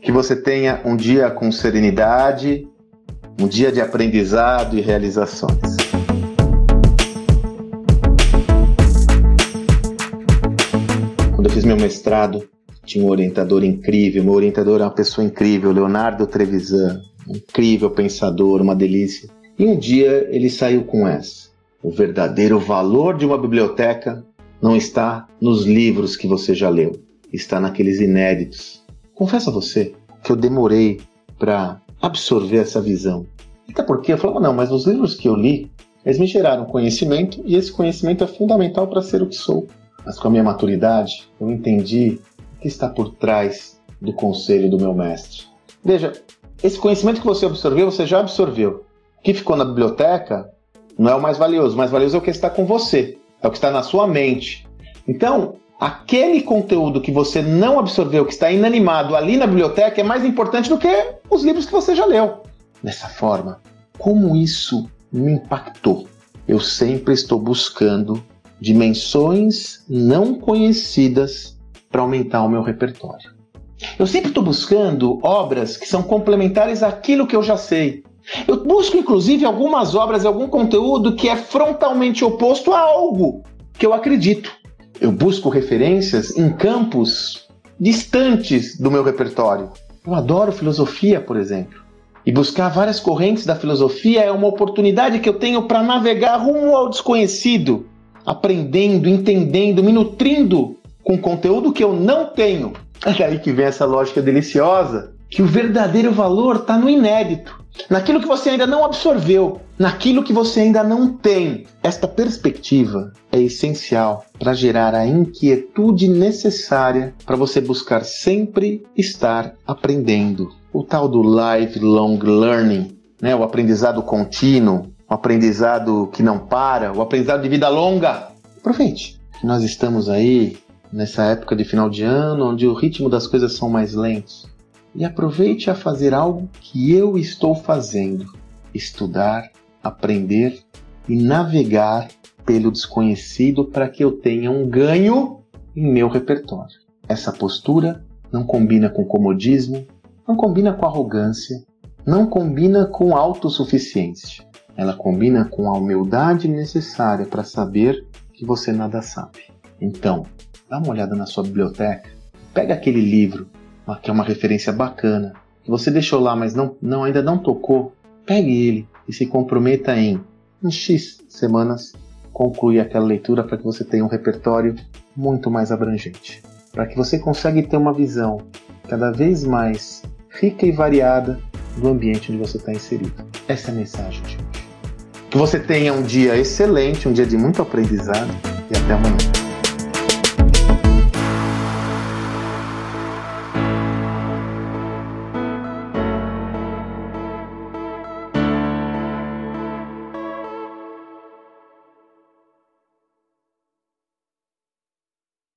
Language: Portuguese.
Que você tenha um dia com serenidade, um dia de aprendizado e realizações. Quando eu fiz meu mestrado, tinha um orientador incrível. Meu orientador é uma pessoa incrível, Leonardo Trevisan, incrível pensador, uma delícia. E um dia ele saiu com essa: o verdadeiro valor de uma biblioteca não está nos livros que você já leu, está naqueles inéditos. Confesso a você que eu demorei para absorver essa visão. Até porque eu falava, não, mas os livros que eu li, eles me geraram conhecimento e esse conhecimento é fundamental para ser o que sou. Mas com a minha maturidade, eu entendi o que está por trás do conselho do meu mestre. Veja, esse conhecimento que você absorveu, você já absorveu. O que ficou na biblioteca não é o mais valioso. O mais valioso é o que está com você, é o que está na sua mente. Então, aquele conteúdo que você não absorveu, que está inanimado ali na biblioteca, é mais importante do que os livros que você já leu. Dessa forma, como isso me impactou? Eu sempre estou buscando dimensões não conhecidas para aumentar o meu repertório. Eu sempre estou buscando obras que são complementares àquilo que eu já sei. Eu busco, inclusive, algumas obras e algum conteúdo que é frontalmente oposto a algo que eu acredito. Eu busco referências em campos distantes do meu repertório. Eu adoro filosofia, por exemplo. E buscar várias correntes da filosofia é uma oportunidade que eu tenho para navegar rumo ao desconhecido, aprendendo, entendendo, me nutrindo com conteúdo que eu não tenho. É daí que vem essa lógica deliciosa, que o verdadeiro valor está no inédito, naquilo que você ainda não absorveu, naquilo que você ainda não tem. Esta perspectiva é essencial para gerar a inquietude necessária para você buscar sempre estar aprendendo. O tal do lifelong learning, né? o aprendizado contínuo, o aprendizado que não para, o aprendizado de vida longa. Aproveite. Nós estamos aí nessa época de final de ano, onde o ritmo das coisas são mais lentos. E aproveite a fazer algo que eu estou fazendo: estudar, aprender e navegar pelo desconhecido para que eu tenha um ganho em meu repertório. Essa postura não combina com comodismo, não combina com arrogância, não combina com autossuficiência. Ela combina com a humildade necessária para saber que você nada sabe. Então, dá uma olhada na sua biblioteca, pega aquele livro, que é uma referência bacana, que você deixou lá, mas não, não ainda não tocou, pegue ele e se comprometa em, em X semanas, concluir aquela leitura para que você tenha um repertório muito mais abrangente. Para que você consiga ter uma visão cada vez mais rica e variada do ambiente onde você está inserido. Essa é a mensagem de hoje. Que você tenha um dia excelente, um dia de muito aprendizado e até amanhã.